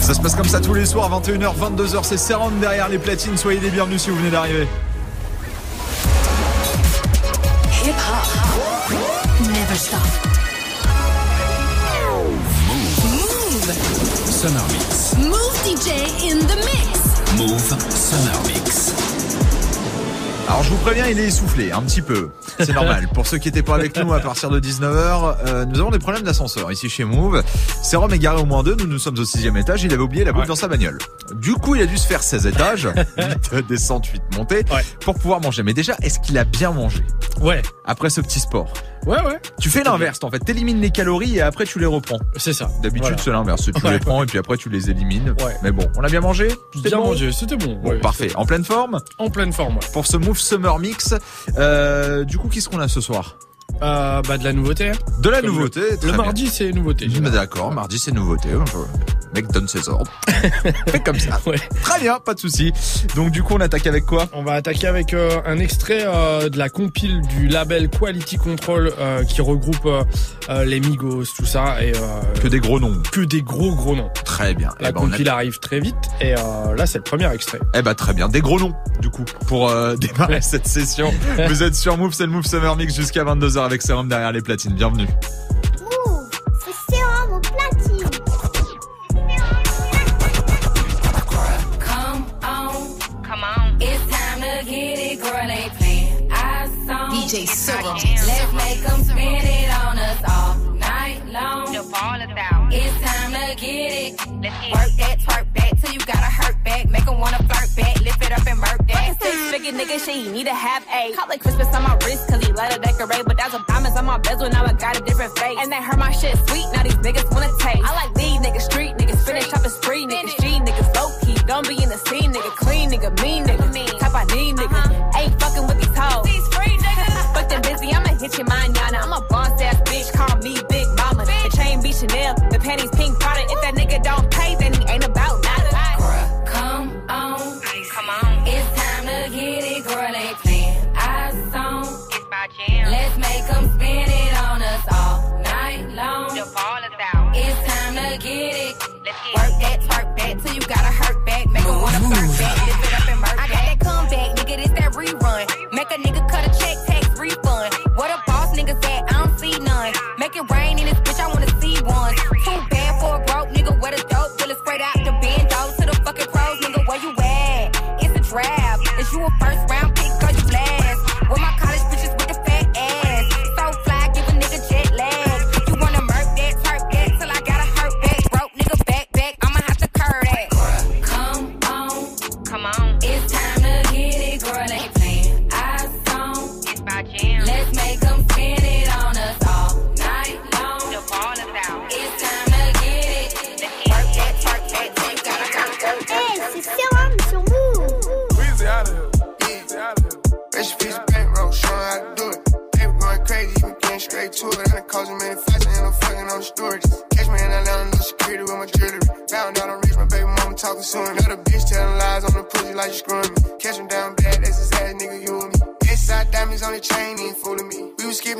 Ça se passe comme ça tous les soirs, 21h, 22h, c'est Serrand derrière les platines. Soyez les bienvenus si vous venez d'arriver. Hip hop. Never stop. Move. Summer Mix. Move DJ in the mix. Move Summer Mix. Alors je vous préviens, il est essoufflé un petit peu. C'est normal. Pour ceux qui n'étaient pas avec nous à partir de 19h, euh, nous avons des problèmes d'ascenseur ici chez Move. Sérum est garé au moins deux, nous nous sommes au sixième étage, il avait oublié la bouffe dans sa bagnole. Du coup, il a dû se faire 16 étages, 8 descente, 8 montées, Ouais. pour pouvoir manger. Mais déjà, est-ce qu'il a bien mangé Ouais, après ce petit sport? Ouais, ouais. Tu fais l'inverse en fait, t'élimines les calories et après tu les reprends. C'est ça. D'habitude Voilà. c'est l'inverse, tu Ouais. les prends et puis après tu les élimines. Ouais. Mais bon, on a bien mangé? C'était Bien bon? mangé, c'était bon. Bon, ouais, parfait. En pleine forme? En pleine forme, ouais. pour ce Move Summer Mix. Euh, du coup, qu'est-ce qu'on a ce soir? Euh, bah, de la nouveauté. hein. De la Comme nouveauté. Le très mardi, c'est nouveauté. D'accord, mardi c'est nouveauté. Le mec donne ses ordres. Fait comme ça. Ouais. Très bien, pas de souci. Donc du coup, on attaque avec quoi? On va attaquer avec euh, un extrait euh, de la compile du label Quality Control qui regroupe les Migos, tout ça, et Que des gros noms. que des gros gros noms. Très bien. La eh ben, on a- compile arrive très vite, et là c'est le premier extrait. eh ben, très bien. Des gros noms, du coup, pour démarrer cette session. Vous êtes sur Move, c'est le Move Summer Mix jusqu'à 22h avec Serum derrière les platines. Bienvenue. Sérum. DJ Serum. Let's make them spin it on us all night long. The ball is out. It's time to get it. Let's get work that, twerk that till you gotta hurt back. Make figure nigga, she need to have a Call it Christmas on my wrist, cause he let her decorate. But that's a diamonds on my bezel, now I got a different face. And they heard my shit sweet, now these niggas wanna taste. I like these niggas, street niggas, finish up a spree, niggas, G niggas, low key. Don't be in the scene, nigga, clean nigga, mean nigga, type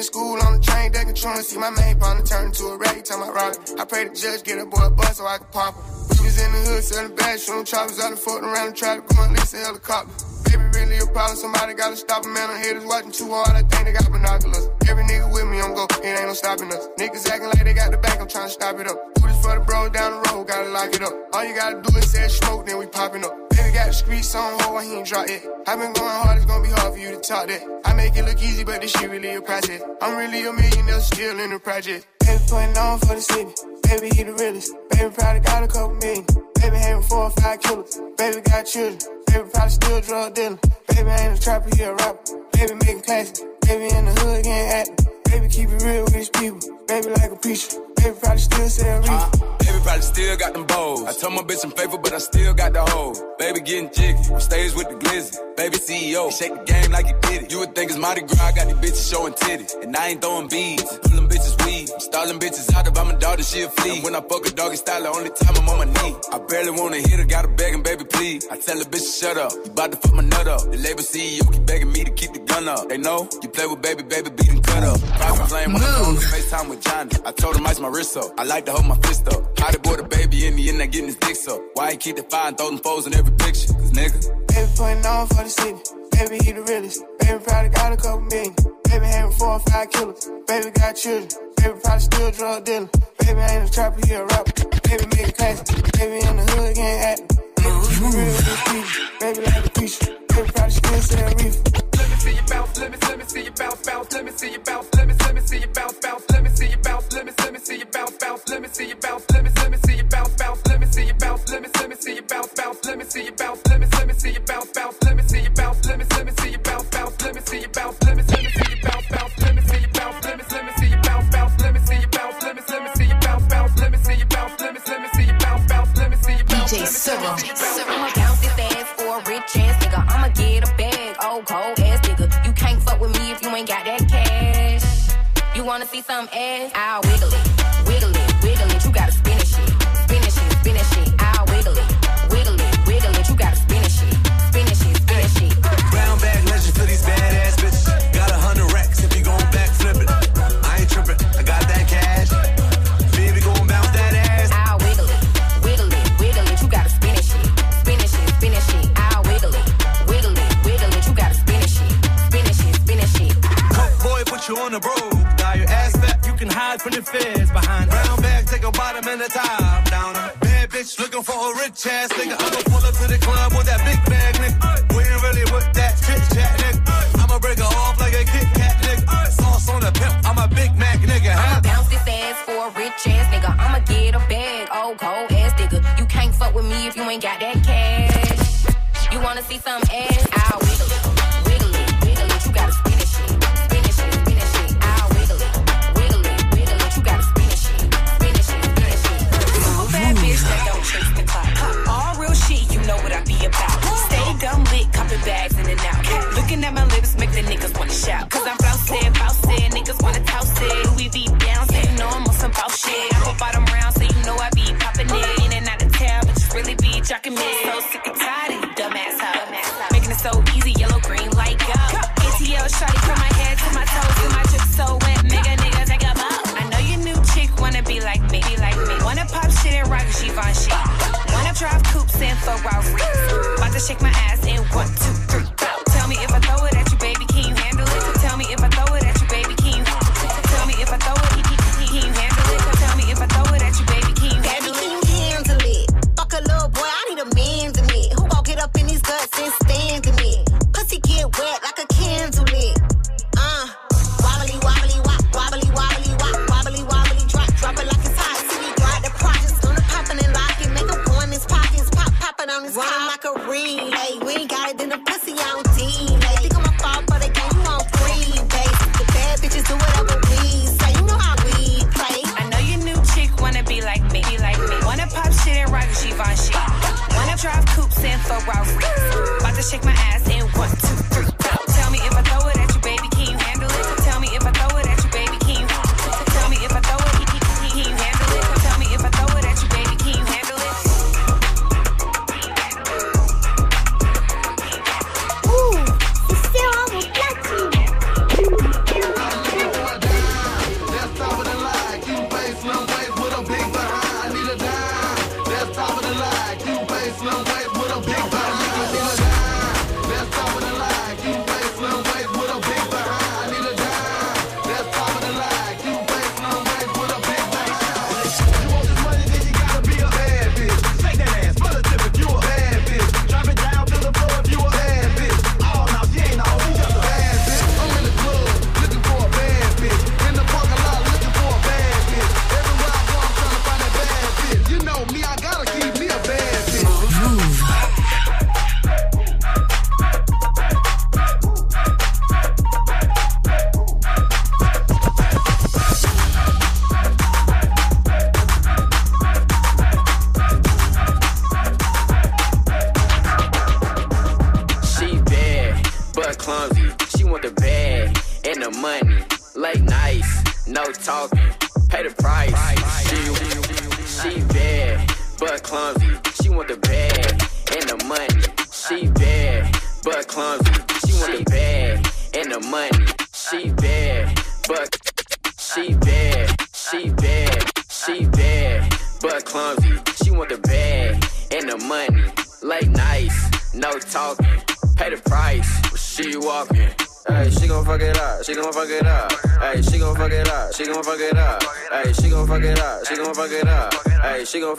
school on the train, they controlling. See my main partner turn into a rag, tell my rock. I pray the judge get a boy a bus so I can pop him. We was in the hood selling bad, shooting choppers out of floating around the trap, going listen to the helicopter. Baby, really a problem, somebody gotta stop him, man. I'm haters watching too hard, I think they got binoculars. Every nigga with me, I'm go, it ain't no stopping us. Niggas acting like they got the back. I'm trying to stop it up. Do this for the bros down the road, gotta lock it up. All you gotta do is say smoke, then we popping up. Streets on hold, he ain't drop it. I've been going hard, it's gonna be hard for you to talk that. I make it look easy, but this shit really a process. I'm really a millionaire, still in the project. Baby putting on for the city. Baby, he the realest. Baby, probably got a couple million. Baby, having four or five killers. Baby, got children. Baby, probably still drug dealing. Baby, ain't a trapper, he a rapper. Baby, making classics. Baby, in the hood, getting acting. Baby, keep it real with his people. Baby, like a preacher. Probably still reefer. Baby probably still got them bows. I told my bitch I'm faithful, but I still got the hoe. Baby getting jiggy, stage with the glizzy. Baby CEO, shake the game like he did it. You would think it's Mardi Gras, I got these bitches showing titties. And I ain't throwing beads, I'm pulling bitches weed. I'm bitches out I'm a daughter, she a flea. And when I fuck a doggy style, the only time I'm on my knee. I barely wanna hit her, gotta begging, baby, please. I tell the bitch shut up, you bout to fuck my nut up. The label CEO keep begging me to gun up. They know you play with baby, baby, beat him cut up. Private flame when I'm on FaceTime with Johnny. I told him ice my wrist up. I like to hold my fist up. How the boy the baby in me and I getting his dick up. Why he keep the fire and throw them foes in every picture? Cause nigga. Baby putting on for the city. Baby, he the realest. Baby, probably got a couple million. Baby, having four or five killers. Baby, got children. Baby, probably still drug dealer. Baby, ain't a trapper, he a rapper. Baby, make it classy. Baby, in the hood, gang acting. Baby, real, baby, like a preacher. Baby, probably still sell reefer see you bounce, let me, let me see you bounce, bounce, let me see you bounce, let me, let me see you bounce, bounce, let me see you bounce, let me, let me see you bounce, bounce, let me see you bounce. Yo, shawty, from my head to my toes, and my drip so wet. Nigga, niggas, I got mouth. I know your new chick wanna be like me, be like me. Wanna pop shit and rock Givenchy. Wanna drive coupes and Ferraris. About to shake my ass in one, two, me, I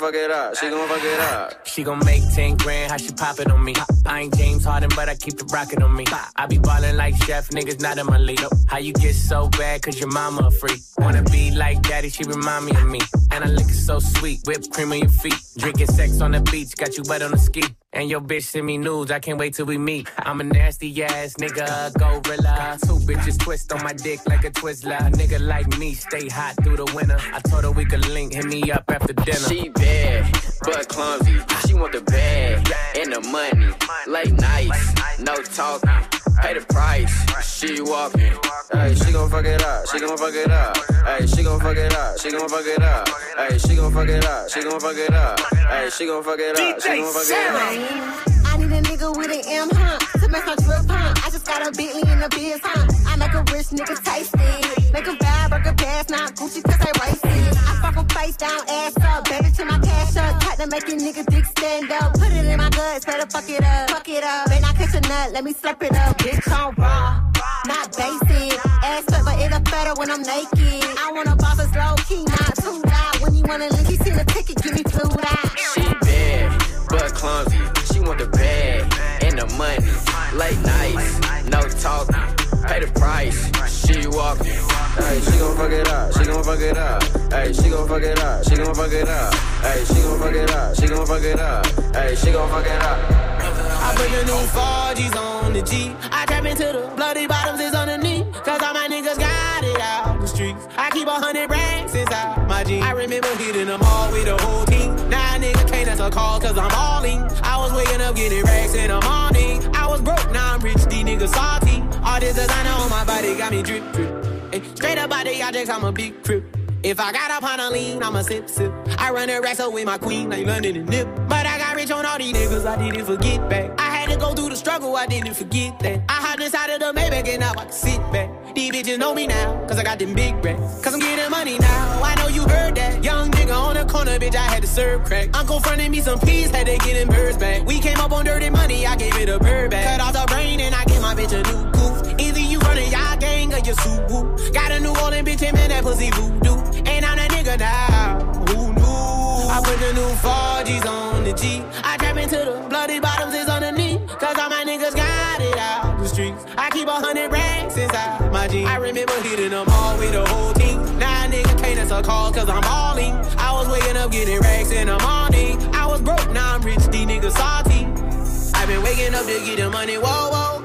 fuck it up, she gon' fuck it up. She gon' make 10 grand, how she pop it on me. I ain't James Harden, but I keep the rockin' on me. I be ballin' like chef, niggas not in my league. How you get so bad, cause your mama a freak. Wanna be like daddy, she remind me of me. And I look so sweet, whipped cream on your feet. Drinking sex on the beach, got you wet on the ski. And your bitch send me nudes, I can't wait till we meet. I'm a nasty ass nigga, gorilla. Two bitches twist on my dick like a Twizzler. A nigga like me stay hot through the winter. I told her we could link, hit me up after dinner. She bad, but clumsy. She want the bag and the money. Late nights, no talking. Pay the price, she walking. Hey, she gon' fuck it up, she gon' fuck it up. Hey, she gon' fuck it up, she gon' fuck it up. Hey, she gon' fuck it up, she gon' fuck it up. Hey, she gon' fuck it up, she gon' fuck it up. I need a nigga with an M, huh? To make my drip, huh? I just got a Bentley in the biz, huh? I make a rich nigga tasty. Make a vibe, work a pass, not Gucci, cause they racy. I fuck a face down, ass up, baby to my cash up. Tight to make your nigga dick stand up. Put it in my guts, better fuck it up. Fuck it up. Nut, let me slurp it up. Bitch on raw, not basic. Ass up, but it'll better when I'm naked. Pay the price, she walking. Hey, she gon' fuck it up, she gon' fuck it up. Hey, she gon' fuck it up, she gon' fuck it up. Hey, she gon' fuck it up, she gon' fuck it up. Hey, she gon' fuck it up. I put the new 4G's on the G. I tap into the bloody bottoms is underneath. Cause all my niggas got it out the streets. I keep a hundred racks inside my jeans. I remember hitting them all with the whole team. Now nigga can't answer call cause I'm all in. I was waking up getting racks in the morning. I was broke, now I'm rich, these niggas salty. All this designer on my body got me drip, drip. Hey, straight up body objects, I'm a big crip. If I got up on a lean, I'ma sip, sip. I run the racks with my queen, like London and Nip. But I got rich on all these niggas, I didn't forget back. I had to go through the struggle, I didn't forget that. I hopped inside of the Maybach and now I can sit back. These bitches know me now, cause I got them big racks. Cause I'm getting money now, I know you heard that. Young nigga on the corner, bitch, I had to serve crack. Uncle fronted me some peas, had to get them birds back. We came up on dirty money, I gave it a bird back. Cut off the brain and I gave my bitch a new you running y'all gang or you Subaru. Got a New Orleans bitch, and that pussy voodoo. And I'm that nigga now, who knew? I put the new 4G's on the G. I trap into the bloody bottoms is underneath. Cause all my niggas got it out the streets. I keep a hundred racks inside my jeans. I remember hitting them all with the whole team. Now nigga can't answer call cause I'm all in. I was waking up getting racks in the morning. I was broke, now I'm rich, these niggas salty. I've been waking up to get the money, whoa, whoa.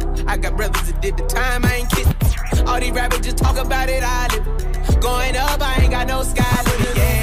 I got brothers that did the time, I ain't kidding. All these rappers just talk about it, I live. Going up, I ain't got no sky limit. Yeah,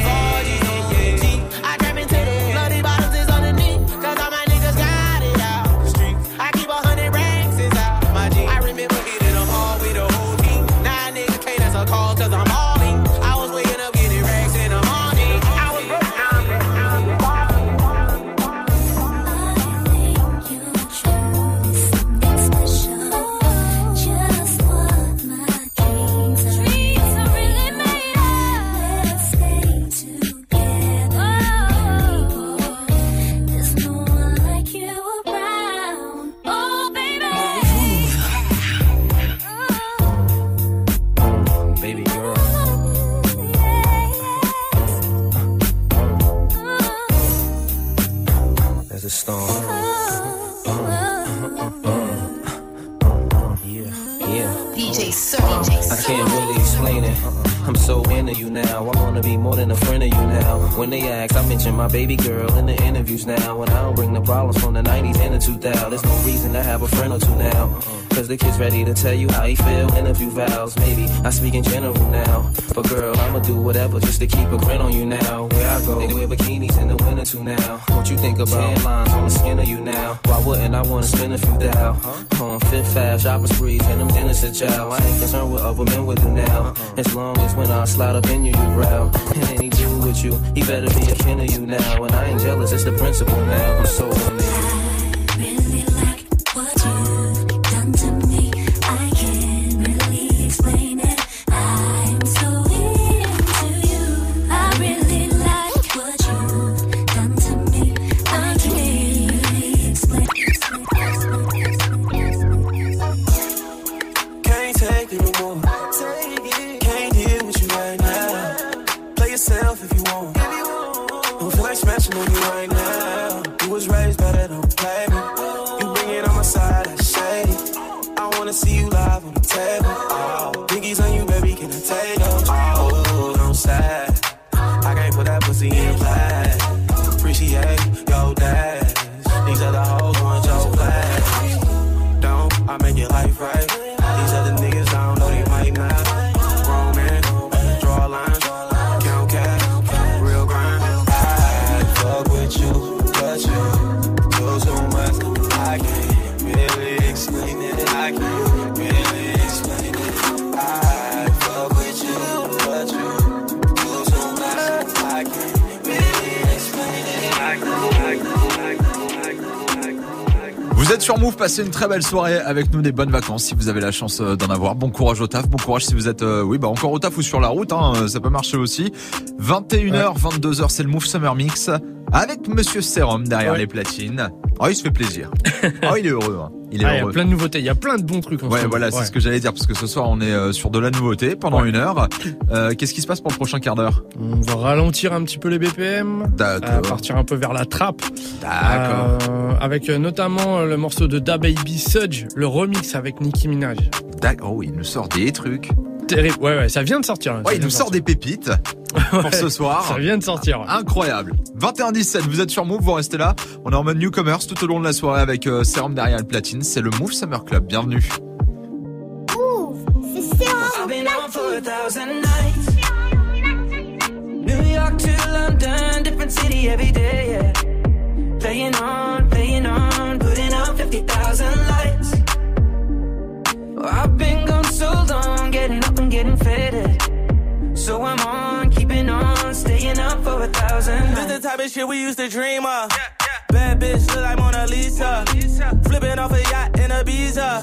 so into you now. I wanna be more than a friend of you now. When they ask, I mention my baby girl in the interviews now. And I don't bring the problems from the 90s and the 2000s. There's no reason to have a friend or two now. Cause the kid's ready to tell you how he feel. Interview vows, maybe I speak in general now. But girl, I'ma do whatever just to keep a grin on you now. Where I go, they wear bikinis in the winter to now. What you think about tan lines on the skin of you now? Why wouldn't I wanna spend a few thou? On fifth fast, shopping sprees, and them dinners at chow. I ain't concerned with other men with you now. As long as when I slide up in you, you growl. And any dude with you, he better be a kin of you now. And I ain't jealous, it's the principle now. I'm so into you. Sur Move, passez une très belle soirée avec nous, des bonnes vacances si vous avez la chance euh, d'en avoir. Bon courage au taf, bon courage si vous êtes euh, oui bah encore au taf ou sur la route, hein, euh, ça peut marcher aussi. 21h, 22h, c'est le Move Summer Mix avec Monsieur Serum derrière Ouais. les platines. Oh, il se fait plaisir. oh, il est heureux. hein. Il est Ah, il y a heureux. plein de nouveautés, il y a plein de bons trucs en ce Ouais, moment. voilà, c'est Ouais. ce que j'allais dire parce que ce soir on est euh, sur de la nouveauté pendant une heure. Euh, Qu'est-ce qui se passe pour le prochain quart d'heure? On va ralentir un petit peu les BPM. D'accord. euh, partir un peu vers la trappe. D'accord. Euh, avec euh, notamment euh, le morceau de Da Baby Sudge, le remix avec Nicki Minaj. D'accord. Oh, il nous sort des trucs. Terrible. Ouais, ouais, ça vient de sortir. ça Ouais, il nous sort des pépites pour Ouais, ce soir. Ça vient de sortir. ouais. Incroyable. 21-17, vous êtes sur Move, vous restez là. On est en mode newcomers tout au long de la soirée avec euh, Serum derrière le platine. C'est le Move Summer Club. Bienvenue. I've been on for a thousand nights. New York to London, different city every day, yeah. Playing on, playing on, putting out 50,000 lights. I've been gone so long, getting up and getting faded. So I'm on, keeping on, staying up for a thousand This is the type of shit we used to dream of. Bad bitch look like Mona Lisa. Flipping off a yacht in Ibiza.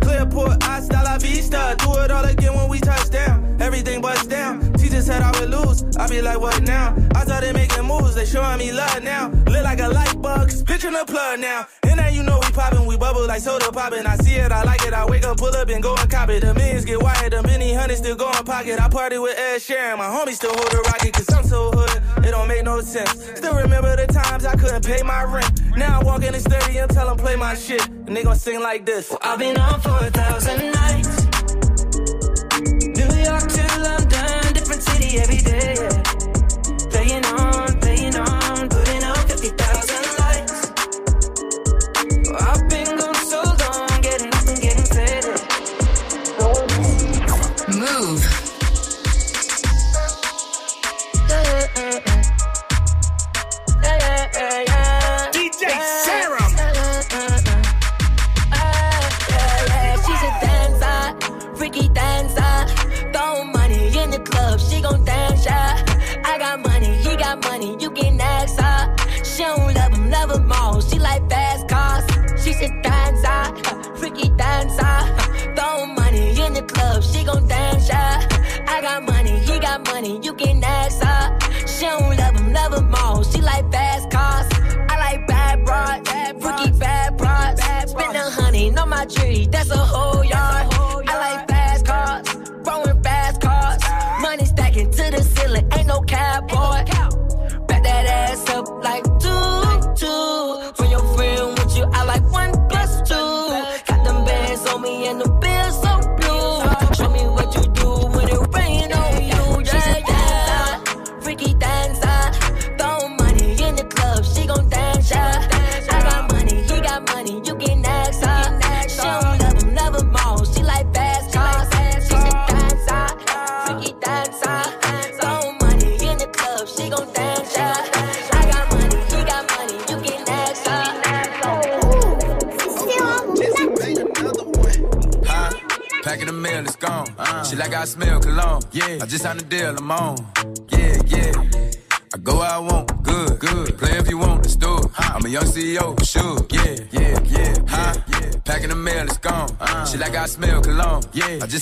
Clearport, hasta la vista. Do it all again when we touch down. Everything busts down. Teacher said I would lose. I be like, what now? I started making moves. They showing me love now. Look like a light bug. Pitching the plug now. And now you know we popping. We bubble like soda popping. I see it. I like it. I wake up, pull up, and go and cop it. The millions get wired. The many hundreds still go in pocket. I party with Ed Sheeran. My homies still hold the rocket. Cause I'm so hood. It don't make no sense. Still remember the times I couldn't pay my rent. Now I walk in the stadium, tell them play my shit. And they gon' sing like this. I've been on for a thousand nights. New York to London, different city every day. Playing on,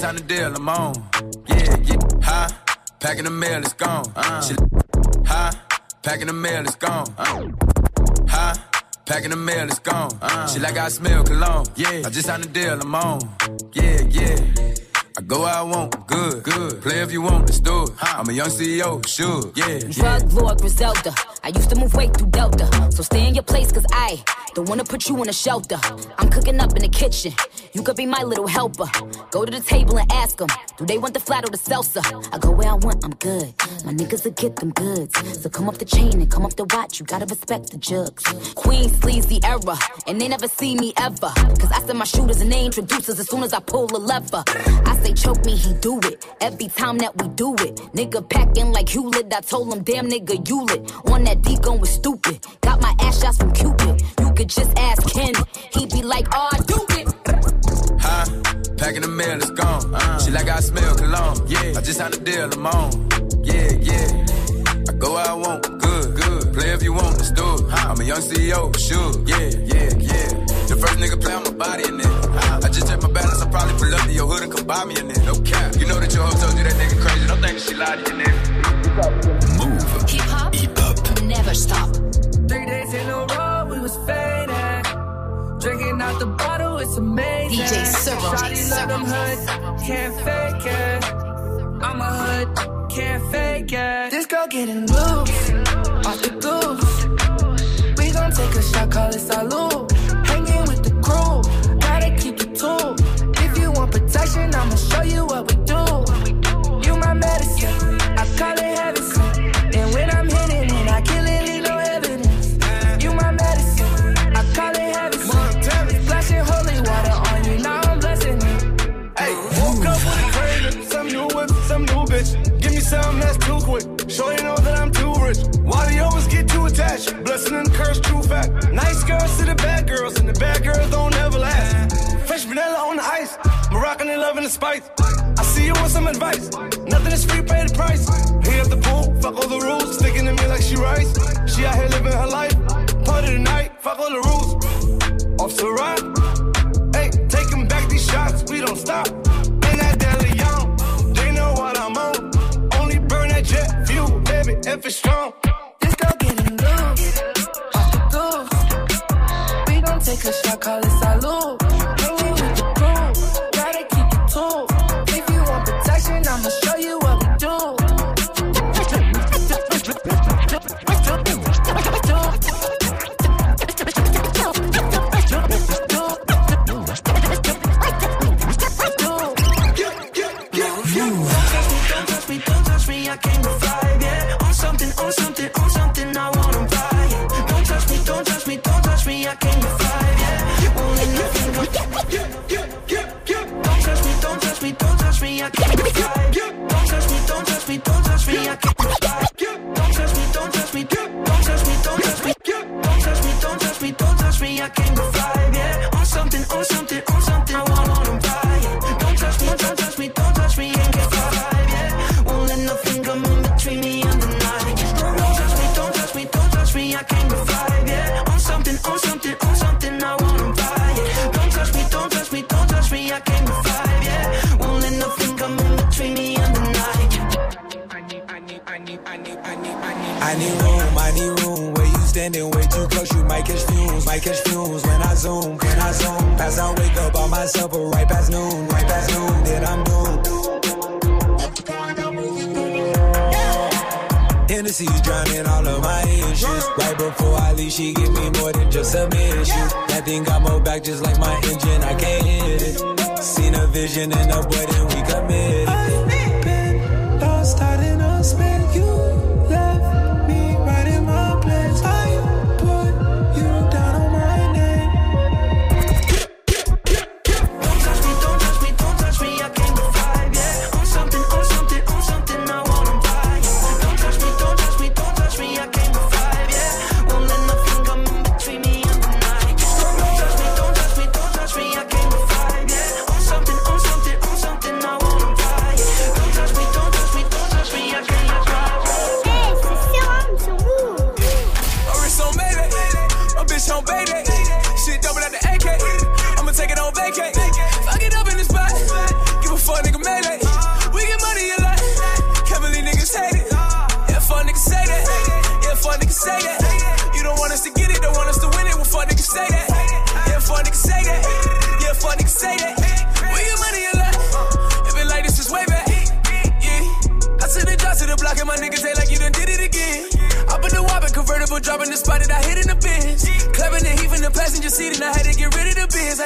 Yeah, I just signed a deal, I'm on. Yeah, yeah, huh? Packing the mail, it's gone. Uh. She, huh? Packing the mail, it's gone. Uh. Huh? Packing the mail, it's gone. Uh. She like I smell cologne. Yeah, I just signed a deal, I'm on. Yeah, yeah. I go where I want, good, good. Play if you want, let's do it. I'm a young CEO, sure, yeah, yeah. Drug Lord Griselda. I used to move weight through Delta. So stay in your place, cause I don't wanna put you in a shelter. I'm cooking up in the kitchen. You could be my little helper. Go to the table and ask them, do they want the flat or the salsa? I go where I want, I'm good. My niggas will get them goods. So come off the chain and come off the watch. You gotta respect the jugs. Queen sleazy era. And they never see me ever. Cause I send my shooters and they introducers as soon as I pull a lever. I say choke me, he do it. Every time that we do it. Nigga packing like Hewlett. I told him, damn nigga, you lit. On that D going stupid. Got my ass shots from Cupid. You could just ask Ken. he'd be like, oh, I do it. Huh? Packing the mail, it's gone. Uh. She like I smell cologne. Yeah, I just had a deal, I'm on. Yeah, yeah. I go where I want, good, good. Play if you want, let's do it. I'm a young CEO, sure. Yeah, yeah, yeah. The first nigga play on my body in it. Probably pull up to your hood and come buy me in it. No cap. You know that your hoe told you that nigga crazy. Don't think she lied to you, nigga. Mouv'. Hip hop. Hip hop. Never stop. Three days in a row, we was faded. Drinking out the bottle, it's amazing. DJ Serum. Shawty love them hood, can't fake it. I'm a hood, can't fake it. This girl getting loose, off the goose. We gon' take a shot, call it salute. I'ma show you what we want I came to five, yeah. Won't let nothing come in between me and the night. I need, room, I need room. Where you standing way too close, you might catch fumes, might catch fumes. When I zoom, when I zoom, pass I wake up by myself, but right past noon, right past noon, then I'm doomed. Hennessy's drowning all of my issues. Right before I leave, she give me more than just submission. That thing got more back just like my engine, I can't hit it. Seen a vision in the then we committed.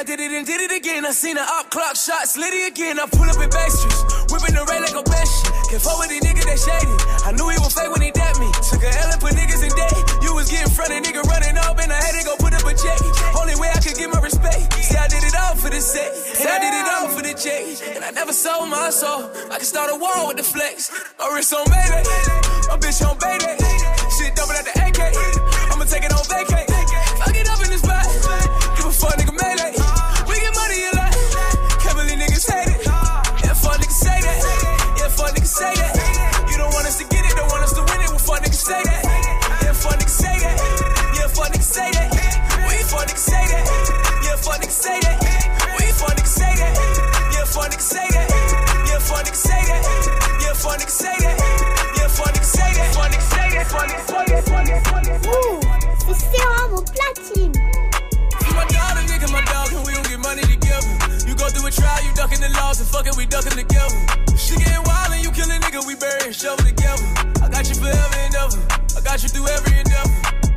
I did it and did it again. I seen the up clock shot, slitty again. I pull up in back streets, whipping the ray like a best shit. Can't fuck with these niggas that shady. I knew he was fake when he dapped me. Took a L and put niggas in day. You was getting front of nigga running up and I had to go put up a check. Only way I could get my respect. See, I did it all for the set. And I did it all for the check. And I never sold my soul. I can start a war with the flex. Oh, my wrist on Mayday. My bitch on Bayday. Shit double at the AK. I'ma take it on vacay. Say that. Yeah, say that. Yeah, say that. Yeah, say that. Say that. Say that. C'est au platine. You my dog, a nigga, my dog, and we don't get money together. You go through a trial, you ducking the laws, and fuck it, we ducking together. She getting wild and you kill a nigga, we bury and shovel together. I got you forever and ever. I got you through every endeavor.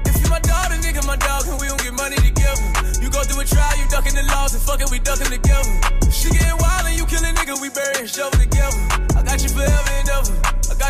If you my dog, a nigga, my dog, and we don't get money together. You go through a trial, you ducking the laws, and fuck it, we ducking together. She getting wild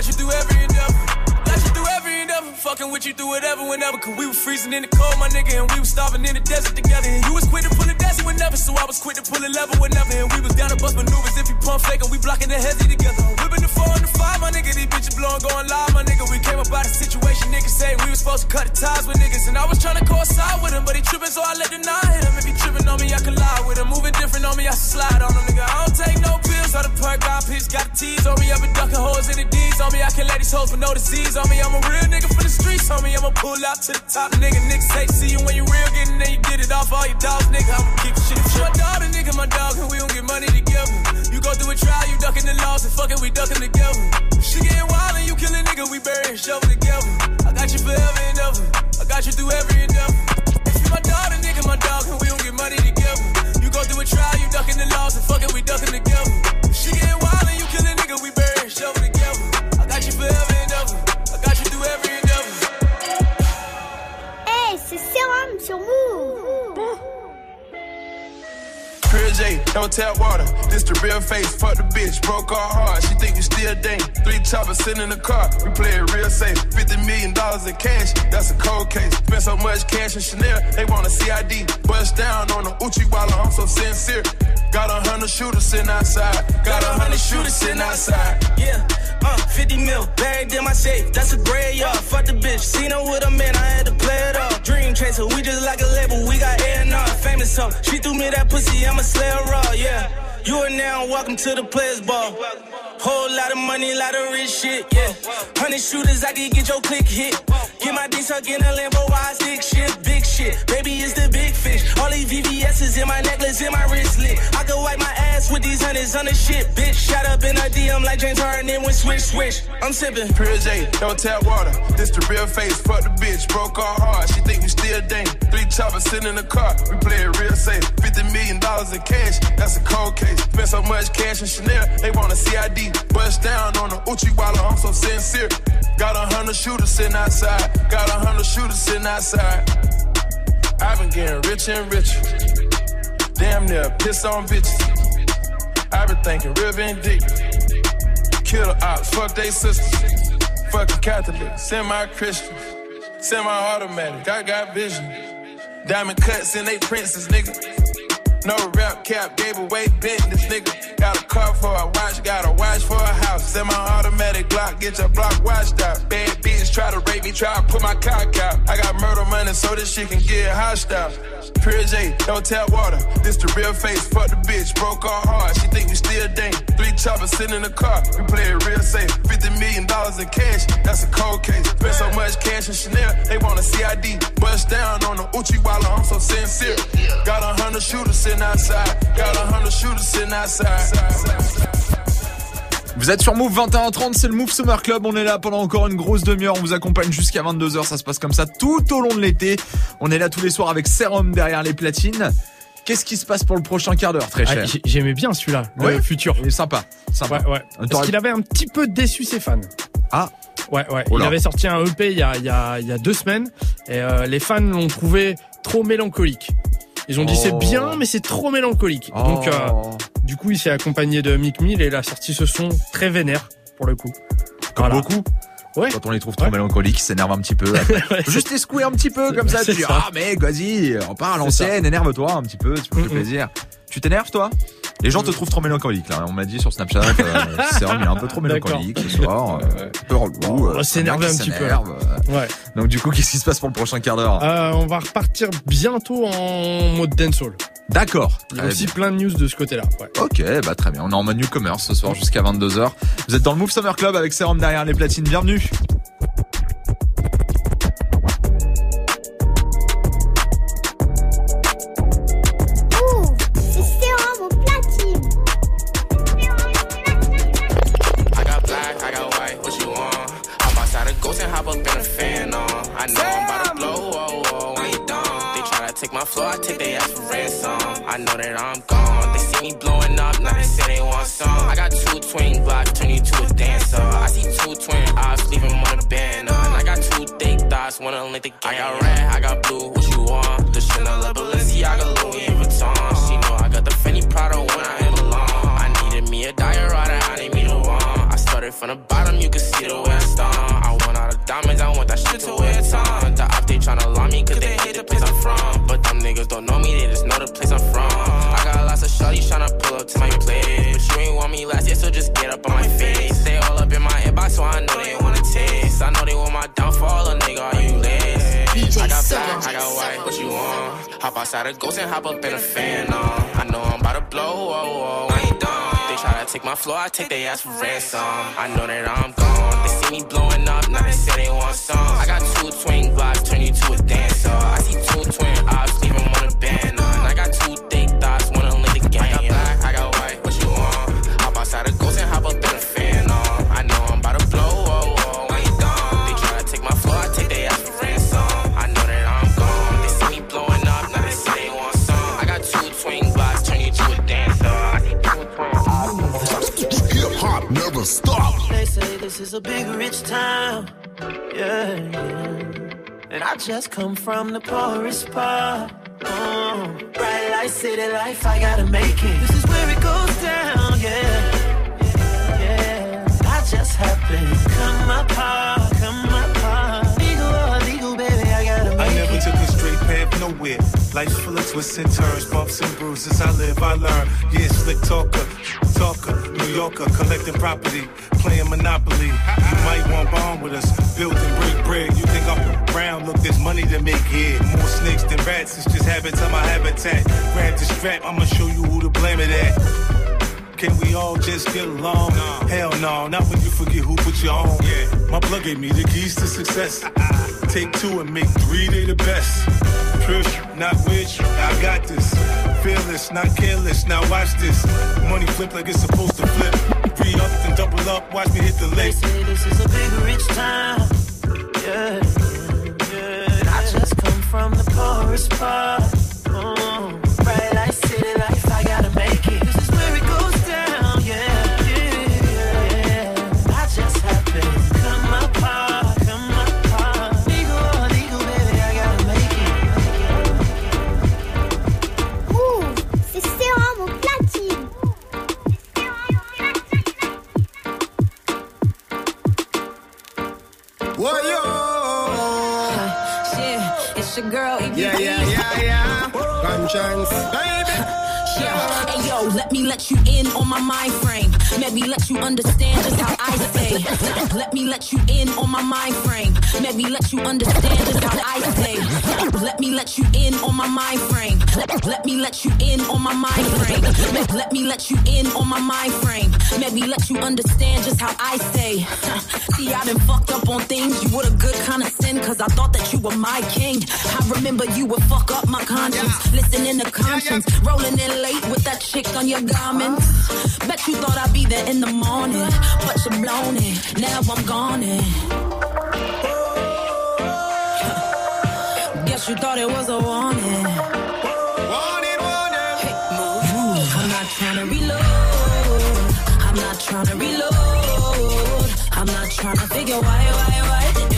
got you through every endeavor. Got you through every endeavor. Fucking with you through whatever, whenever. Cause we were freezing in the cold, my nigga, and we was starving in the desert together. And you was quick to pull a daisy whenever, so I was quick to pull a lever whenever. And we was down to bust maneuvers if you pump fake, and we blocking the hezzy together. Whipping the four and the five, my nigga, these bitches blowing, going live, my nigga. We came up out of situation, niggas say we was supposed to cut the ties with niggas. And I was trying to coincide with him, but he tripping, so I let the nine hit him. If he tripping on me, I can lie with him. Moving different on me, I slide on him, nigga. I don't take no pills, all the perk got piss, got the tease on me. I've been ducking hoes in the D's on me. I can let these hoes for no disease on me. I'm a real nigga for the streets on me. I'ma pull out to the top, nigga. Niggas hate see you when you real, getting there, you get it off all your dogs, nigga. I'ma keep shit. If you my a nigga, my dog, and we don't get money together. You go through a trial, you ducking the laws, and fuck it, we ducking together. She getting wild and you kill a nigga, we bury and shovel together. I got you forever and ever. I got you through every endeavor. You my a nigga, my dog, and we don't get money together. You go through a trial, you ducking the laws, and fuck it, we ducking together. Don't tap water. This the real face. Fuck the bitch, broke our heart. She think we still dang. Three choppers sitting in the car. We play it real safe. Fifty million dollars in cash. That's a cold case. Spent so much cash in Chanel. They want a CID. Bust down on the Uchi Walla. I'm so sincere. Got a hundred shooters sitting outside. Got a hundred shooters sitting outside. Yeah, uh, 50 mil, bagged in my safe. That's a gray yard. Fuck the bitch. Seen her with a man, I had to play it off. Dream chaser, we just like a label. We got A&R, famous hoe. She threw me that pussy, I'ma slay her raw, yeah. You are now welcome to the players ball. Whole lot of money, lot of rich shit, yeah. Hundred shooters, I can get your click hit. Get my dick suck in a Lambo, why stick shit, big shit. Baby, it's the big fish. All these VVS's in my necklace, in my wristlet. I can wipe my ass with these hundreds on the shit, bitch. Shot up in a DM like James Harden, then went swish, swish. I'm sipping. Pure J, don't tap water. This the real face. Fuck the bitch, broke our heart. She think we still dang. Three choppers sitting in the car. We play it real safe. Fifty million dollars in cash. That's a cold case. Spent so much cash in Chanel. They want a CID. Bust down on the Uchi. I'm so sincere. Got a hundred shooters sitting outside. Got a hundred shooters sitting outside. I've been getting rich and richer. Damn near piss on bitches. I've been thinking real vindictive. Kill the ops, fuck they sisters. Fucking Catholic, semi-Christian, semi-automatic. I got vision. Diamond cuts in they princes, nigga. No rap cap, gave away business, nigga. Got a car for a watch, got a watch for a house. Semi-automatic Glock, get your block washed out. Bad bitch try to rape me, try to put my cock out. I got murder money so this shit can get hostile. Pure J, don't tap water. This the real face. Fuck the bitch, broke our heart. She think we still dang. Three choppers sitting in the car. We play it real safe. Fifty million dollars in cash. That's a cold case. Spent so much cash in Chanel. They want a CID. Bust down on the Uchi Walla. I'm so sincere. Got a hundred shooters sitting outside. Got a hundred shooters sitting outside. Vous êtes sur Move 21h30, c'est le Move Summer Club. On est là pendant encore une grosse demi-heure. On vous accompagne jusqu'à 22h. Ça se passe comme ça tout au long de l'été. On est là tous les soirs avec Serum derrière les platines. Qu'est-ce qui se passe pour le prochain quart d'heure, très Ah, cher J'aimais bien celui-là, le Ouais. futur. Il est sympa. sympa. Ouais, ouais. Parce qu'il avait un petit peu déçu ses fans. Ah. Ouais, ouais. Oh il avait sorti un EP il y a, il y a, il y a deux semaines et euh, les fans l'ont trouvé trop mélancolique. Ils ont dit Oh. c'est bien, mais c'est trop mélancolique. Donc, euh, du coup, il s'est accompagné de Mick Mill et il a sorti ce son très vénère pour le coup. Comme Voilà. beaucoup. Quand on les trouve trop mélancoliques, ils s'énervent un petit peu. Juste les secouer un petit peu comme ça. Tu dis, ah mec, vas-y, on part à l'ancienne, énerve-toi un petit peu, tu peux faire plaisir. Tu t'énerves toi? Les gens te trouvent trop mélancolique là. On m'a dit sur Snapchat, euh, c'est il est un peu trop mélancolique ce soir. euh, peu relou. on va euh, s'énerver un petit peu, euh. Ouais. Donc du coup, qu'est-ce qui se passe pour le prochain quart d'heure? Euh, on va repartir bientôt en mode dancehall. D'accord. Il y a aussi bien. plein de news de ce côté-là. Ouais. Ok, bah très bien. On est en mode newcomer ce soir jusqu'à 22h. Vous êtes dans le Move Summer Club avec Serum derrière les platines. Bienvenue. I know that I'm gone. They see me blowing up, now they say they want some. I got two twin blocks, turn you to a dancer. I see two twin eyes, leave on a banner. And I got two thick thighs, wanna link the game. I got red, I got blue, what you want? The Chanel, Balenciaga, Louis Vuitton. She know I got the Fendi Prada when I am alone. I needed me a diorata, I need me the one. I started from the bottom, you can see the way I start. I want all the diamonds, I want that shit to wear time. The op, they tryna lie me, cause they hate the place I'm from. Hop outside a ghost and hop up in a fan, on. I know I'm about to blow, whoa, whoa, when you done. They try to take my floor, I take their ass for ransom. I know that I'm gone. They see me blowing up, now they say they want some. I got two twin blocks, turn you to a dancer. I see two twin eyes, leave 'em on a banner. A big rich town. Yeah, yeah. And I just come from the poorest part. Oh, bright light, city life, I gotta make it. This is where it goes down, yeah. Life's full of twists and turns, bumps and bruises. I live, I learn. Yeah, slick talker, talker, New Yorker, collecting property, playing Monopoly. You might want bond with us, build and break bread. You think I'm around? Look, there's money to make here. More snakes than rats, it's just habits of my habitat. Grab the strap, I'ma show you who to blame it at. Can we all just get along? Hell no, not when you forget who put you on. Yeah. My plug gave me the keys to success. Take two and make three, they the best. Trish, not rich, I got this. Fearless, not careless, now watch this. Money flip like it's supposed to flip. Re up and double up, watch me hit the They say this is a big rich town. Yeah, yeah. And I just come from the poorest part. Me let you in on my mind frame. Maybe let you understand just how I say. Let me let you in on my mind frame. Maybe let you understand just how I say. Let me let you in on my mind frame. Let, let me let you in on my mind frame. Let, let me let you in on my mind frame. Maybe let you understand just how I say. See, I done fucked up on things. You were a good kind of sin, cause I thought that you were my king. I remember you would fuck up my conscience. Listening to conscience. Rolling in late with that chick on your garments. Bet you thought I'd be there in the morning, but you're blown it. Now I'm gone. It. Guess you thought it was a warning. Warning, warning. Hey, move. I'm not trying to reload. I'm not trying to reload. I'm not trying to figure why, why, why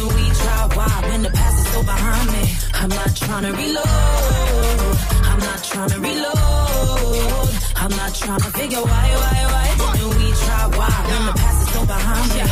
why when the past is so behind me? I'm not trying to reload. I'm not trying to reload. I'm not trying to figure why, why, why didn't we try? Why when the past is so behind me?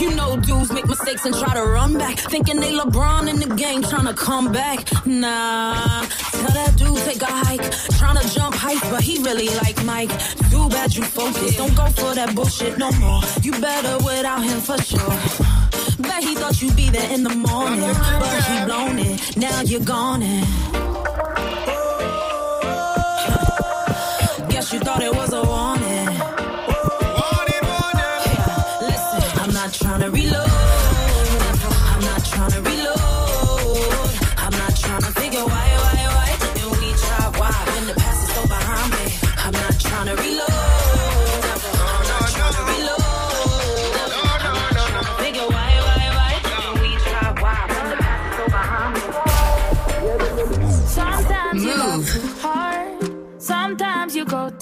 You know dudes make mistakes and try to run back, thinking they LeBron in the game, trying to come back. Nah, tell that dude take a hike, trying to jump heights, but he really like Mike. Too bad you focus, don't go for that bullshit no more. You better without him for sure. Bet he thought you'd be there in the morning, but he blown it. Now you're gone. And... Guess you thought it was a warning. Warning, warning. Yeah, listen, I'm not trying to reload.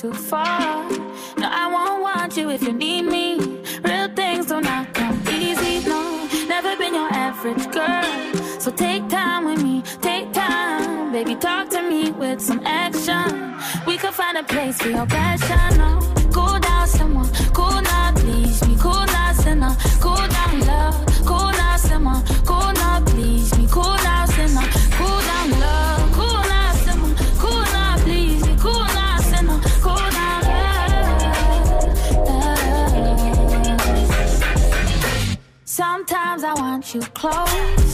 too far. No, I won't want you if you need me. Real things do not come easy. No, never been your average girl. So take time with me, take time. Baby, talk to me with some action. We could find a place for your passion. No, cool down, someone. Cool down, please. me. cool down, sinner. Cool down, love. too close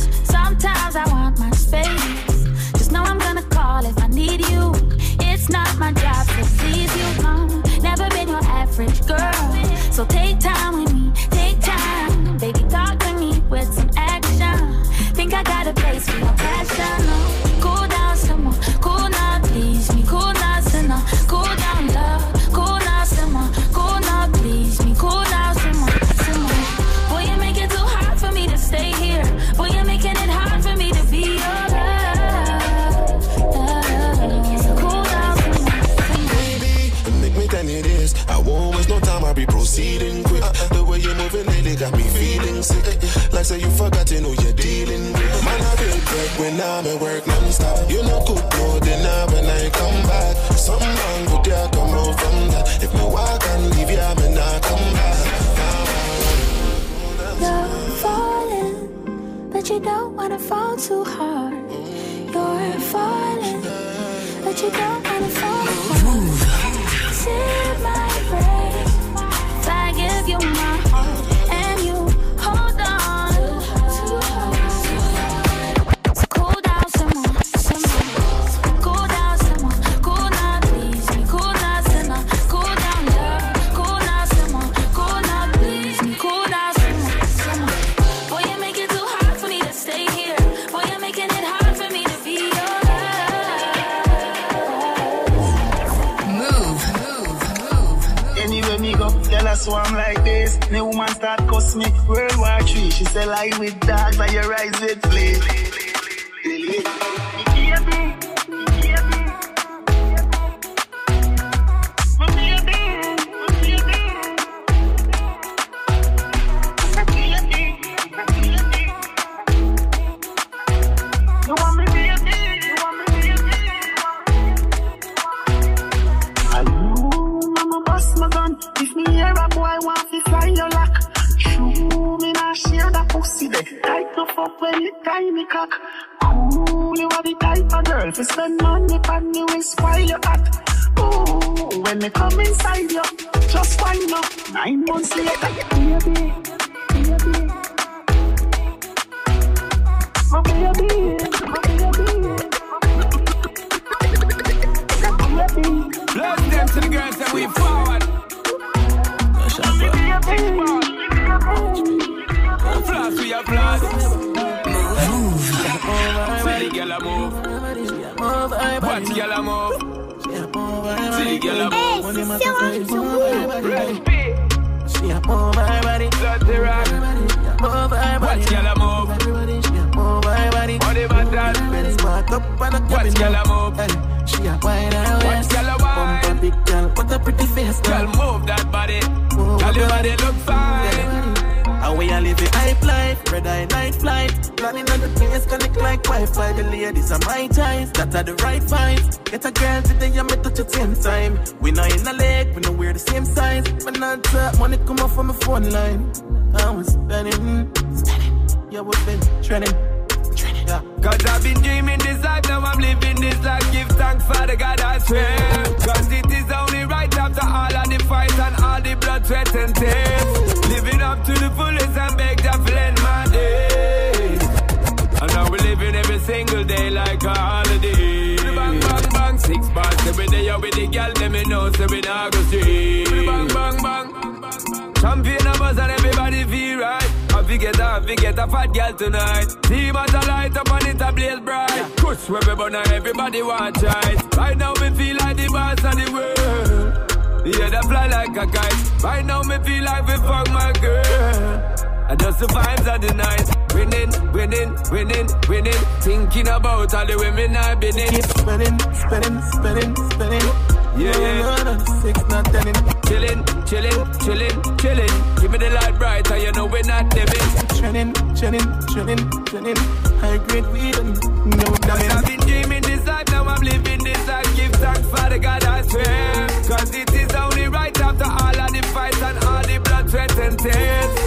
so I'm like this. New woman start cuss me. World War Three. She say lie with dogs but your eyes with fleas. Get a girl today, I me touch at same time. We not in a leg, we know we're the same size. But not that money come off from my phone line. I was spending, spending. Yeah, we've been trending. Yeah. Cause I've been dreaming this life, now I'm living this life. Give thanks for the God I swear. Cause it is only right after all of the fight and all the blood, sweat, and tears. Living up to the fullest and beg to lend my day. And now we're living every single day like a holiday. Six bars every day. Out with the girl, let me know, so we not go street. Bang, bang, bang. Champion of us and everybody feel right. I forget I forget a fat girl tonight. Team at a light up and it a blaze bright. Push where we burn and everybody watch right. Right now me feel like the boss of the world. Yeah, that fly like a kite. Right now me feel like we fuck my girl. I just the vibes of the night. Winning, winning, winning, winning. Thinking about all the women I've been in. Keep spinning, spinning, spinning, spinning. Yeah, yeah. No, no, six, not ten. Chilling, chilling, chilling, chillin'. Give me the light bright, and you know we're not living. Trending, trending, trending, trending. High grade weed and no Cause I've been dreaming this life, now I'm living this life. Give thanks for the God I swear. Cause it is only right after all of the fights and all the blood, sweat, and tears.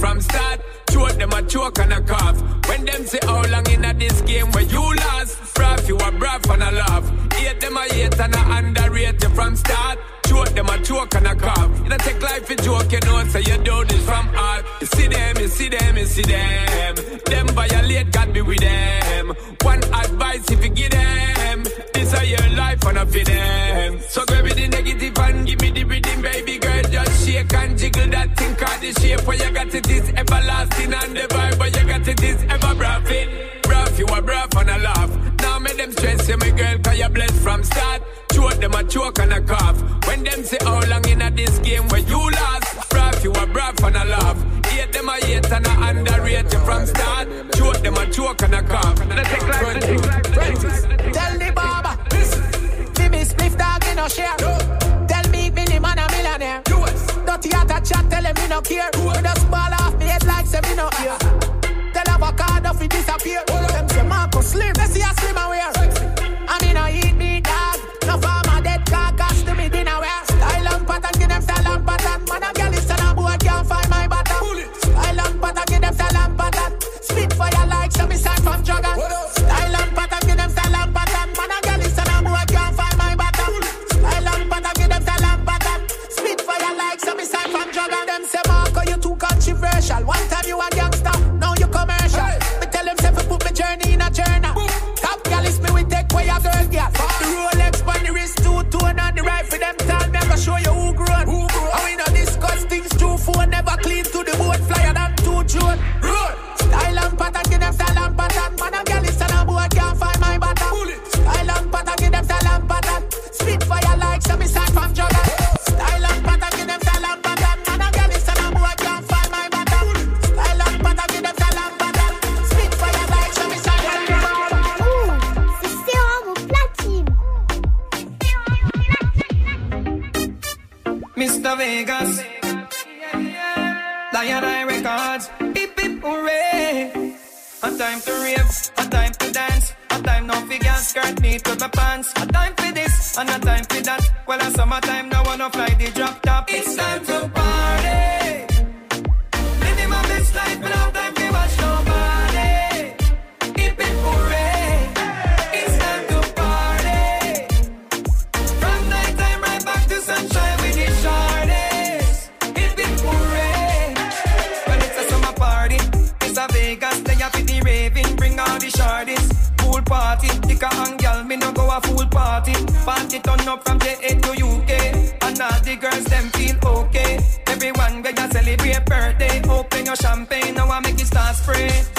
From start. Choke them a choke and a cough. When them say how long in a this game where you last. Rough, you a rough and a laugh. Hate them a hate and a underrate you from start. Choke them a choke and a cough. You don't take life a joke, you know, so you do this from heart. You see them, you see them, you see them. Them violate, God be with them. One advice if you give them. This is your life and I for them. So grab me the negative and give me the rhythm, baby girl. Just shake and jiggle that thing, cause the shape where you got it is everlasting and the vibe where you got it is ever braffing. Braff, you a braff and a laugh. Now make them stress you, my girl, cause you're blessed from start. Choke them a choke and a cough. When them say how long in a this game where you last. Braff, you a braff and a laugh. Hate them a hate and a underrate you from start. Choke them a choke and a cough. Let's. Tell the barber, listen. me spliff dog in no share. Tell me Billy man a millionaire. Dirty at a chat, tell him me no care. We just ball off me head like say me no ear. Tell avocado fi disappear. Them say Marco slim, they see a slim and wear. I from dragon. Mr. Vegas. Lion Eye Records. Hip hip hooray. A time to rave, a time to dance. A time now for gas skirt meet with my pants. A time for this, and a time for that. Well, a summertime now wanna fly the drop top. It's time to party. Party. Party turn up from JA to UK. And all the girls, them feel okay. Everyone when you celebrate birthday. Open your champagne, now I make it start spray.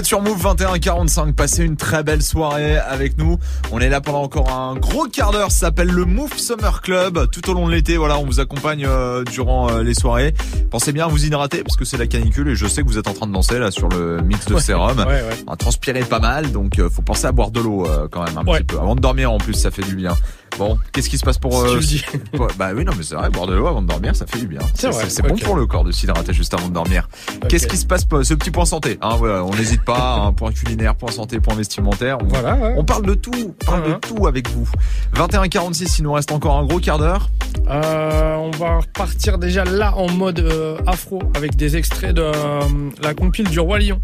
Êtes sur Move 2145, passez une très belle soirée avec nous. On est là pendant encore un gros quart d'heure, ça s'appelle le Move Summer Club. Tout au long de l'été, voilà, on vous accompagne euh, durant euh, les soirées. Pensez bien à vous hydrater parce que c'est la canicule et je sais que vous êtes en train de danser là sur le mix de Ouais, sérum. ouais, ouais. On a transpiré pas mal, donc euh, faut penser à boire de l'eau euh, quand même un petit peu. Avant de dormir en plus, ça fait du bien. Bon, qu'est-ce qui se passe pour... Euh, bah oui, non mais c'est vrai, boire de l'eau avant de dormir, ça fait du bien. C'est bon pour le corps de s'hydrater juste avant de dormir. Qu'est-ce qui se passe pour ce petit point santé hein, voilà, On n'hésite pas, hein, point culinaire, point santé, point vestimentaire. On, Voilà, ouais. on parle de tout, on parle de tout avec vous. 21h46, il nous reste encore un gros quart d'heure. Euh, on va repartir déjà là en mode euh, afro avec des extraits de la compile du Roi Lion.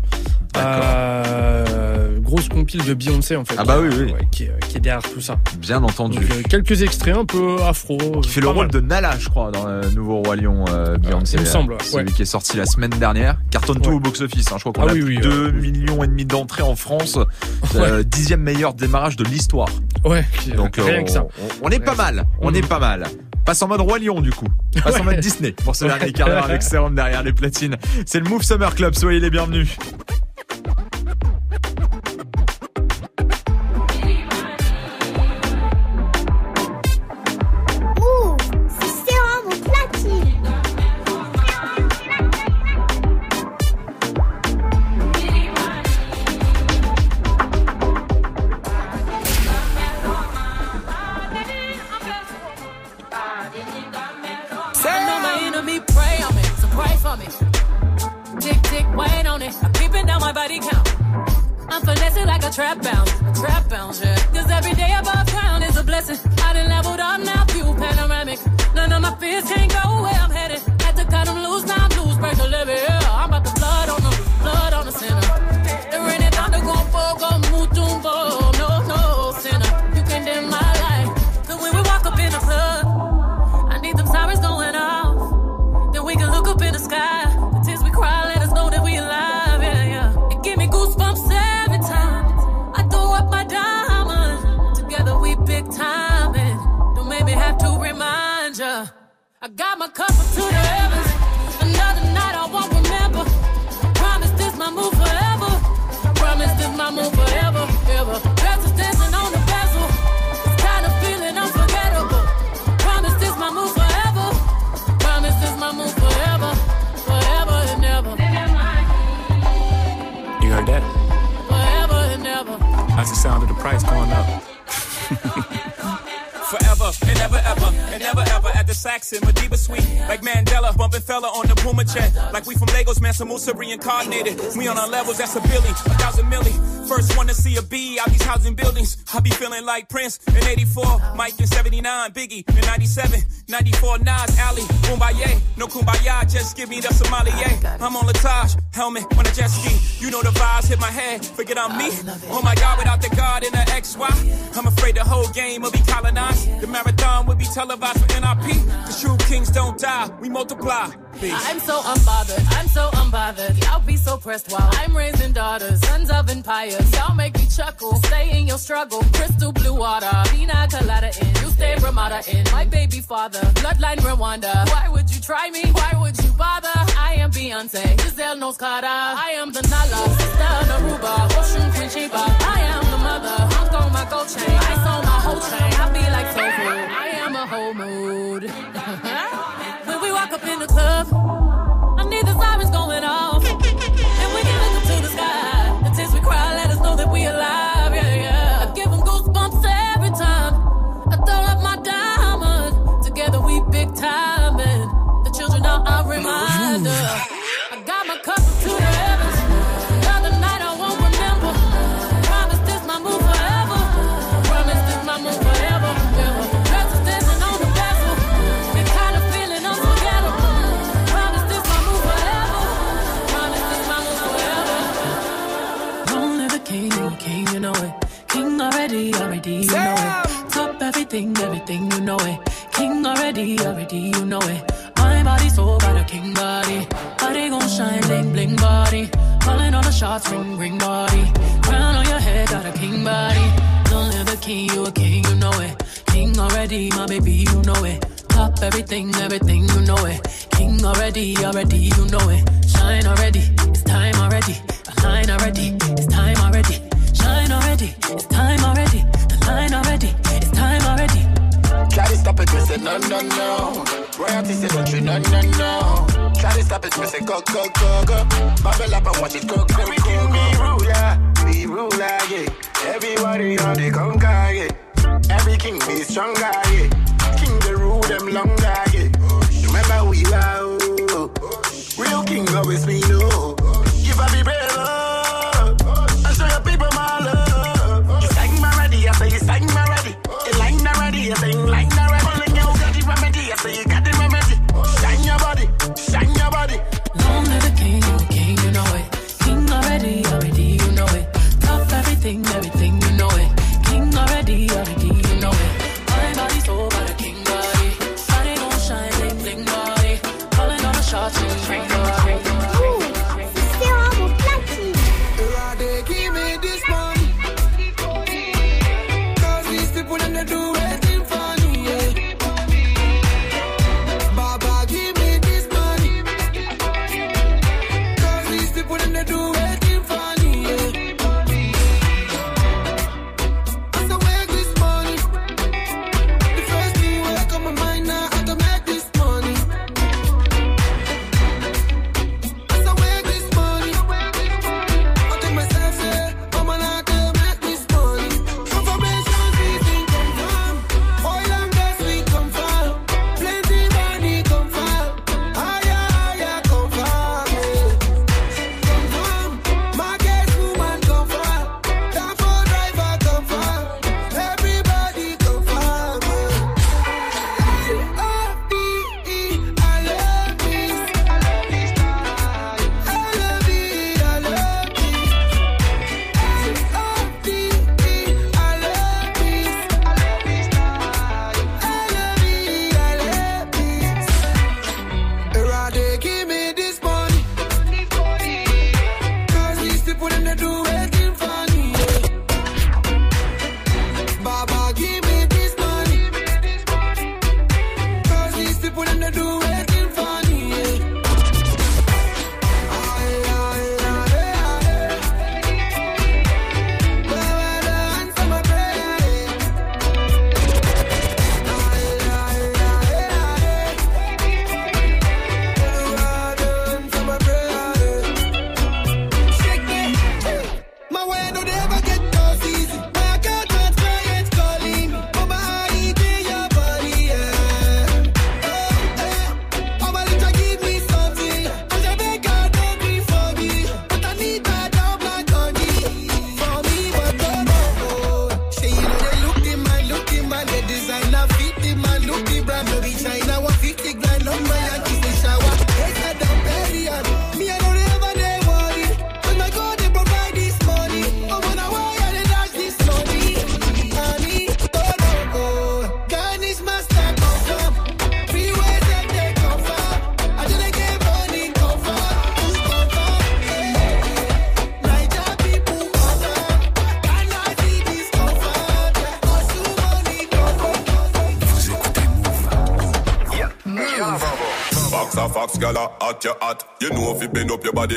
Euh, grosse compile de Beyoncé en fait. Ah bah oui, oui. Ouais, qui, est, qui est derrière tout ça. Bien entendu. Donc, euh, quelques extraits un peu afro. qui fait le rôle mal. de Nala, je crois, dans le nouveau Roi Lion euh, Beyoncé. il me semble. Celui Ouais. qui est sorti la semaine dernière. Cartonne tout au box-office. hein. Je crois qu'on Ah a oui, oui, 2 ouais. millions et demi d'entrées en France. Euh, dixième meilleur démarrage de l'histoire. Ouais, Donc rien euh, que ça. On, on est pas mal. On est pas mal. Passe en mode Roi Lion du coup. Passe en mode Disney pour ce dernier quart d'heure avec Serum derrière les platines. C'est le Move Summer Club. Soyez les bienvenus. Blessing. I done leveled up now, view panoramic. None of my fears can't go price going up. Forever and never ever and never ever the Saxon Madiba Suite. Like Mandela, bumping Fela on the Puma jet. Like we from Lagos, Mansa Musa reincarnated. We on our levels, that's a billy, a thousand milli. First one to see a B out these housing buildings. I be feeling like Prince in 84, Mike in 79, Biggie in 97, 94, Nas, Ali, Kumbaya. No Kumbaya, just give me the sommelier. I'm on Latage, helmet on a jet ski. You know the vibes hit my head, forget I'm me. Oh my God, without the God in the XY. I'm afraid the whole game will be colonized. The marathon will be televised for NRP. The true kings don't die, we multiply. Peace. I'm so unbothered, I'm so unbothered. Y'all be so pressed while I'm raising daughters, sons of empires. Y'all make me chuckle, stay in your struggle. Crystal blue water, pina colada in. You stay Ramada in. My baby father, bloodline Rwanda. Why would you try me? Why would you bother? I am Beyonce, Giselle Knowles-Carter. I am the Nala, sister Naruba, Oshun Queen Sheba. I am the mother, I'm on my gold chain. I saw my whole chain. I be like am a whole mood. when we walk up in the club. I need the sirens going off. And we can look up to the sky. The tears we cry let us know that we alive. Yeah, yeah. I give them goosebumps every time. I throw up my diamond. Together we big time. And the children are our reminder.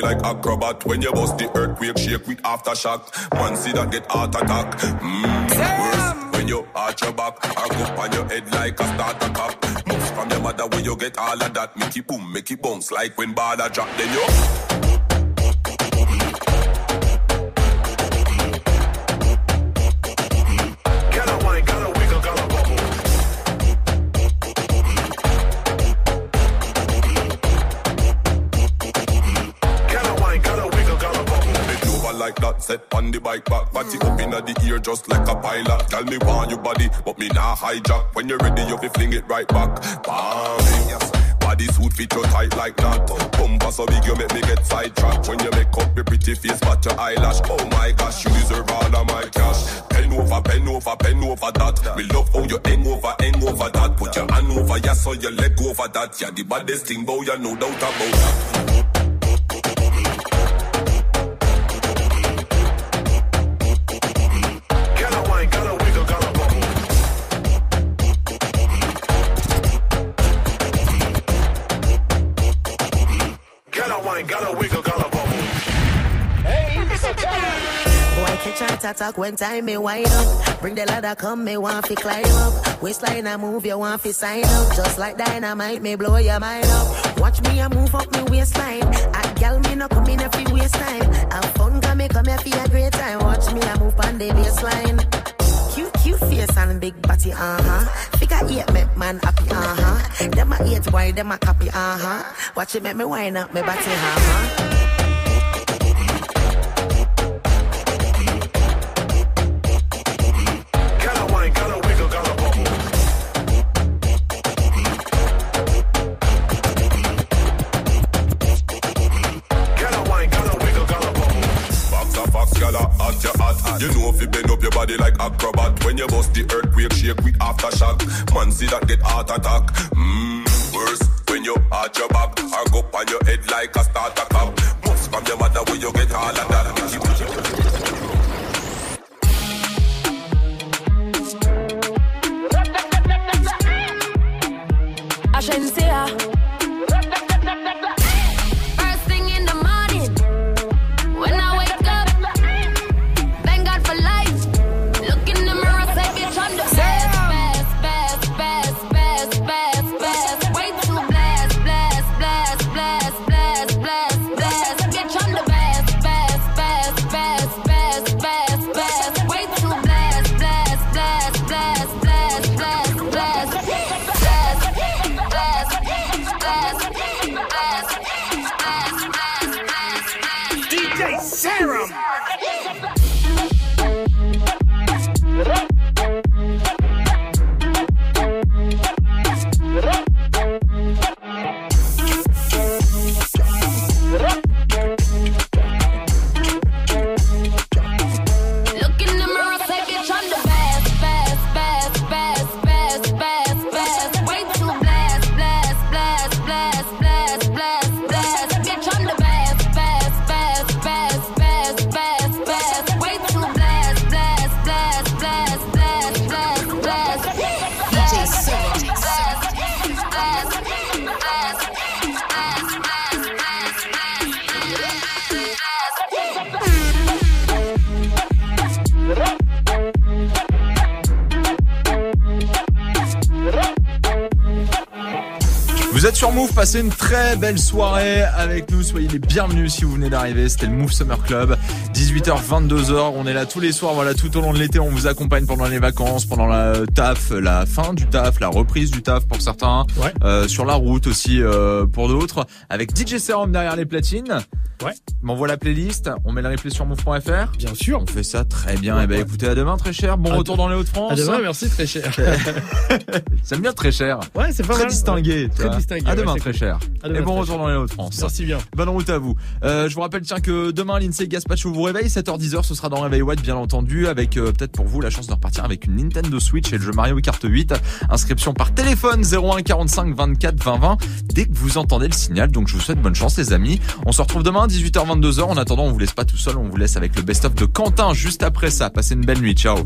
body like acrobat. When you bust the earthquake, shake with aftershock. Man, see that get heart attack. Mmm, worse when you arch your back. I go on your head like a starter cap. Moves from your mother when you get all of that. Make it boom, make it bounce like when ball drop. Then you. bike back. Body up inna the ear just like a pilot. Tell me want your body, but me nah hijack. When you're ready, you fi fling it right back. Bam. Body suit fit you tight like that. Bumper so big you make me get sidetracked. When you make up your pretty face, but your eyelash. Oh my gosh, you deserve all of my cash. Pen over, pen over, pen over that. We love how you hang over, hang over that. Put your hand over, yeah, so your leg over that. Yeah, the baddest thing, boy, you no doubt about that. Talk when time me wind up. Bring the ladder, come me want fi climb up. Waistline I move, you want fi sign up. Just like dynamite, me blow your mind up. Watch me I move up me waistline. A gal me no come in a fi waste time. Have fun, come me come here fi a great time. Watch me I move on the baseline. Cute, cute face and big body, uh-huh. Figure eight make man happy, uh-huh. Them a eight boy, them a copy, uh-huh. Watch it make me wind up me body, uh-huh. You know if you bend up your body like acrobat. When you bust the earthquake, shake with aftershock. Man, see that get heart attack. Mmm, worse when you arch your back. Or go on your head like a starter cap. Must from your mother when you get all of that. Très belle soirée avec nous. Soyez les bienvenus si vous venez d'arriver. C'était le Move Summer Club. 18h, 22h. On est là tous les soirs. Voilà, tout au long de l'été, on vous accompagne pendant les vacances, pendant la taf, la fin du taf, la reprise du taf pour certains. Euh, sur la route aussi euh, pour d'autres. Avec DJ Serum derrière les platines. Ouais. M'envoie la playlist. On met le replay sur move.fr. Bien sûr. On fait ça très bien. Eh ben, écoutez, à demain, très cher. Bon À retour dans les Hauts-de-France. À demain, merci, très cher. J'aime bien très cher. Ouais, c'est pas Très mal. distingué. Ouais. Très distingué, À demain, très cool. cher. À demain, Et bon retour cher. dans les Hauts-de-France. Merci bien. Bonne route à vous. Euh, je vous rappelle tiens que demain l'INSEE Gaspacho vous réveille 7h10h ce sera dans Réveil Watt bien entendu avec euh, peut-être pour vous la chance de repartir avec une Nintendo Switch et le jeu Mario Kart 8 inscription par téléphone 01 45 24 20 20 dès que vous entendez le signal donc je vous souhaite bonne chance les amis on se retrouve demain 18h 22h en attendant on vous laisse pas tout seul on vous laisse avec le best of de Quentin juste après ça. Passez une belle nuit ciao